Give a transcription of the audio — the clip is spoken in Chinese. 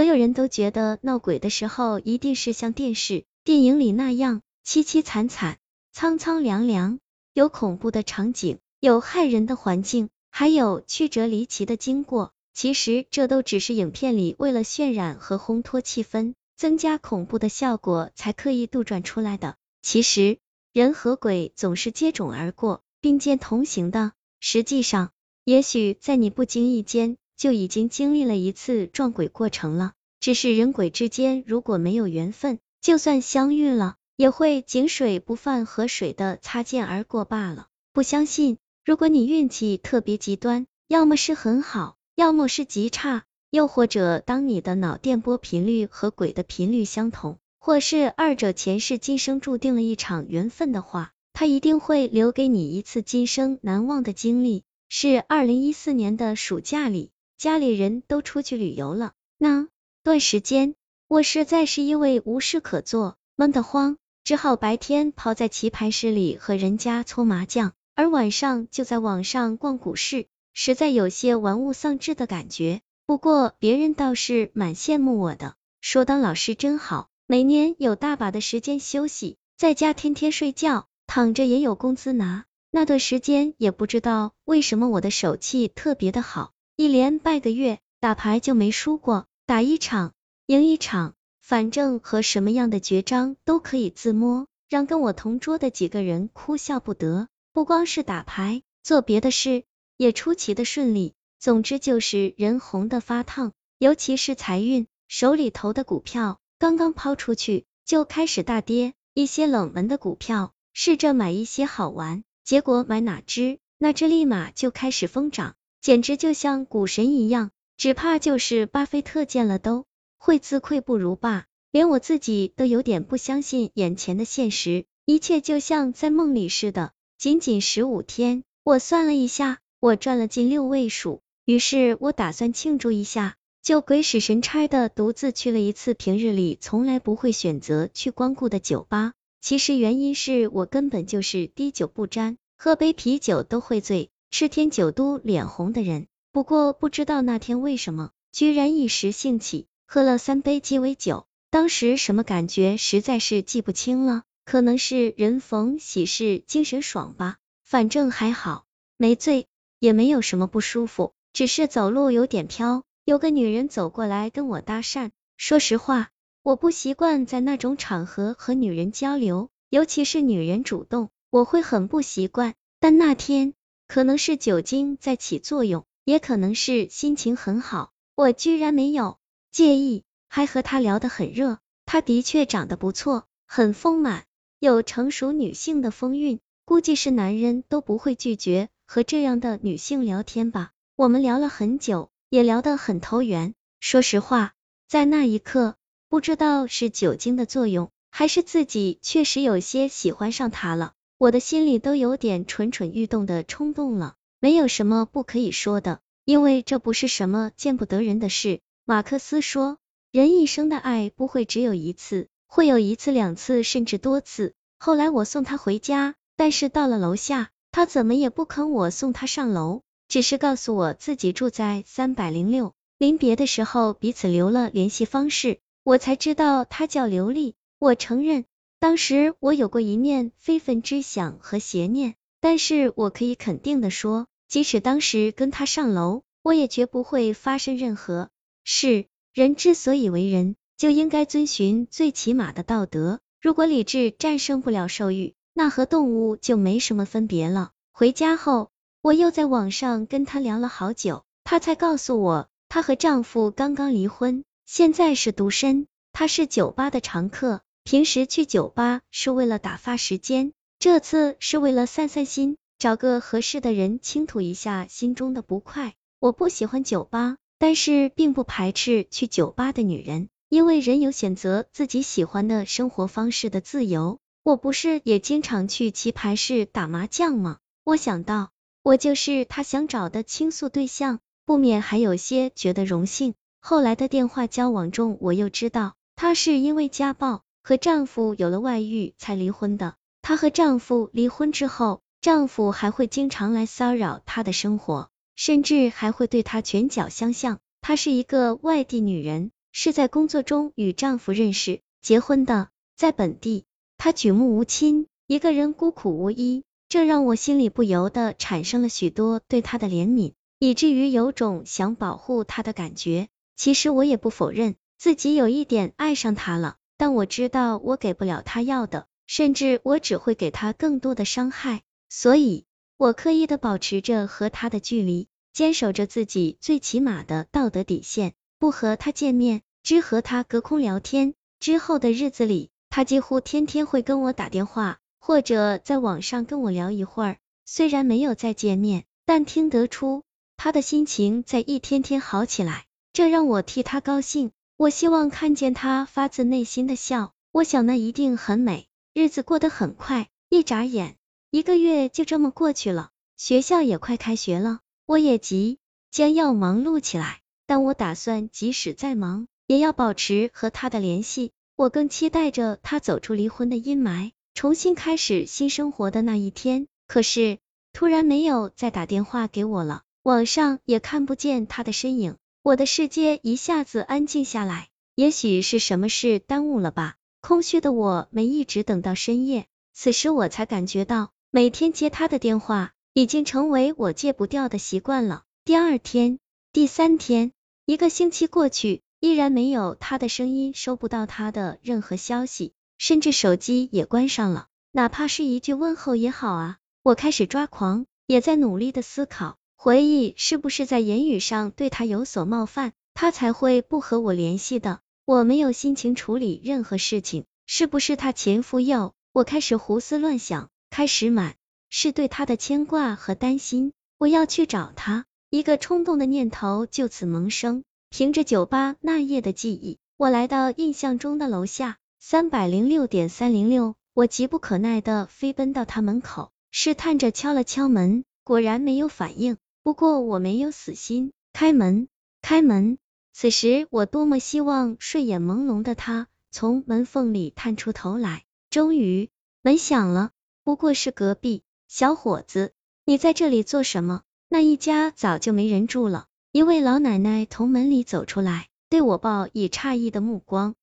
所有人都觉得闹鬼的时候一定是像电视、电影里那样凄凄惨惨、苍苍凉凉，有恐怖的场景，有骇人的环境，还有曲折离奇的经过。其实这都只是影片里为了渲染和烘托气氛、增加恐怖的效果才刻意杜撰出来的。其实人和鬼总是接踵而过、并肩同行的。实际上，也许在你不经意间就已经经历了一次撞鬼过程了。只是人鬼之间如果没有缘分，就算相遇了，也会井水不犯河水的擦肩而过罢了。不相信？如果你运气特别极端，要么是很好。要么是极差，又或者当你的脑电波频率和鬼的频率相同，或是二者前世今生注定了一场缘分的话，他一定会留给你一次今生难忘的经历。是二零一四年的暑假里，家里人都出去旅游了，那段时间我实在是因为无事可做，闷得慌，只好白天泡在棋牌室里和人家搓麻将，而晚上就在网上逛股市。实在有些玩物丧志的感觉，不过别人倒是蛮羡慕我的，说当老师真好，每年有大把的时间休息，在家天天睡觉，躺着也有工资拿。那段时间也不知道为什么我的手气特别的好，一连半个月打牌就没输过，打一场赢一场，反正和什么样的绝招都可以自摸，让跟我同桌的几个人哭笑不得。不光是打牌，做别的事。也出奇的顺利，总之就是人红的发烫，尤其是财运，手里头的股票刚刚抛出去就开始大跌，一些冷门的股票试着买一些好玩，结果买哪只那只立马就开始疯涨，简直就像股神一样，只怕就是巴菲特见了都会自愧不如吧，连我自己都有点不相信眼前的现实，一切就像在梦里似的，仅仅十五天，我算了一下。我赚了近六位数，于是我打算庆祝一下，就鬼使神差的独自去了一次平日里从来不会选择去光顾的酒吧。其实原因是我根本就是滴酒不沾，喝杯啤酒都会醉，吃天酒都脸红的人。不过不知道那天为什么，居然一时兴起喝了三杯鸡尾酒，当时什么感觉实在是记不清了，可能是人逢喜事精神爽吧，反正还好没醉。也没有什么不舒服，只是走路有点飘。有个女人走过来跟我搭讪，说实话，我不习惯在那种场合和女人交流，尤其是女人主动，我会很不习惯。但那天可能是酒精在起作用，也可能是心情很好，我居然没有介意，还和他聊得很热。他的确长得不错，很丰满，有成熟女性的风韵，估计是男人都不会拒绝。和这样的女性聊天吧，我们聊了很久，也聊得很投缘。说实话，在那一刻，不知道是酒精的作用，还是自己确实有些喜欢上他了，我的心里都有点蠢蠢欲动的冲动了。没有什么不可以说的，因为这不是什么见不得人的事。马克思说，人一生的爱不会只有一次，会有一次、两次，甚至多次。后来我送他回家，但是到了楼下。他怎么也不肯我送他上楼，只是告诉我自己住在三百零六。临别的时候，彼此留了联系方式，我才知道他叫刘丽。我承认，当时我有过一念非分之想和邪念，但是我可以肯定的说，即使当时跟他上楼，我也绝不会发生任何事。人之所以为人，就应该遵循最起码的道德。如果理智战胜不了兽欲，那和动物就没什么分别了。回家后，我又在网上跟她聊了好久，她才告诉我，她和丈夫刚刚离婚，现在是独身。她是酒吧的常客，平时去酒吧是为了打发时间，这次是为了散散心，找个合适的人倾吐一下心中的不快。我不喜欢酒吧，但是并不排斥去酒吧的女人，因为人有选择自己喜欢的生活方式的自由。我不是也经常去棋牌室打麻将吗？我想到，我就是他想找的倾诉对象，不免还有些觉得荣幸。后来的电话交往中，我又知道，他是因为家暴和丈夫有了外遇才离婚的。她和丈夫离婚之后，丈夫还会经常来骚扰她的生活，甚至还会对她拳脚相向。她是一个外地女人，是在工作中与丈夫认识、结婚的。在本地，她举目无亲，一个人孤苦无依，这让我心里不由得产生了许多对她的怜悯，以至于有种想保护她的感觉。其实我也不否认自己有一点爱上他了，但我知道我给不了他要的，甚至我只会给他更多的伤害，所以我刻意的保持着和他的距离，坚守着自己最起码的道德底线，不和他见面，只和他隔空聊天。之后的日子里，他几乎天天会跟我打电话，或者在网上跟我聊一会儿。虽然没有再见面，但听得出他的心情在一天天好起来。这让我替他高兴，我希望看见他发自内心的笑，我想那一定很美。日子过得很快，一眨眼，一个月就这么过去了。学校也快开学了，我也即将要忙碌起来，但我打算即使再忙，也要保持和他的联系。我更期待着他走出离婚的阴霾，重新开始新生活的那一天。可是突然没有再打电话给我了，网上也看不见他的身影。我的世界一下子安静下来，也许是什么事耽误了吧。空虚的我没一直等到深夜，此时我才感觉到，每天接他的电话已经成为我戒不掉的习惯了。第二天、第三天，一个星期过去，依然没有他的声音，收不到他的任何消息，甚至手机也关上了，哪怕是一句问候也好啊。我开始抓狂，也在努力的思考。回忆是不是在言语上对他有所冒犯，他才会不和我联系的？我没有心情处理任何事情，是不是他前夫又？我开始胡思乱想，开始满是对他的牵挂和担心。我要去找他，一个冲动的念头就此萌生。凭着酒吧那夜的记忆，我来到印象中的楼下，三百零六点三零六。我急不可耐的飞奔到他门口，试探着敲了敲门，果然没有反应。不过我没有死心，开门，开门。此时我多么希望睡眼朦胧的他从门缝里探出头来。终于，门响了，不过是隔壁小伙子，你在这里做什么？那一家早就没人住了。一位老奶奶从门里走出来，对我报以诧异的目光。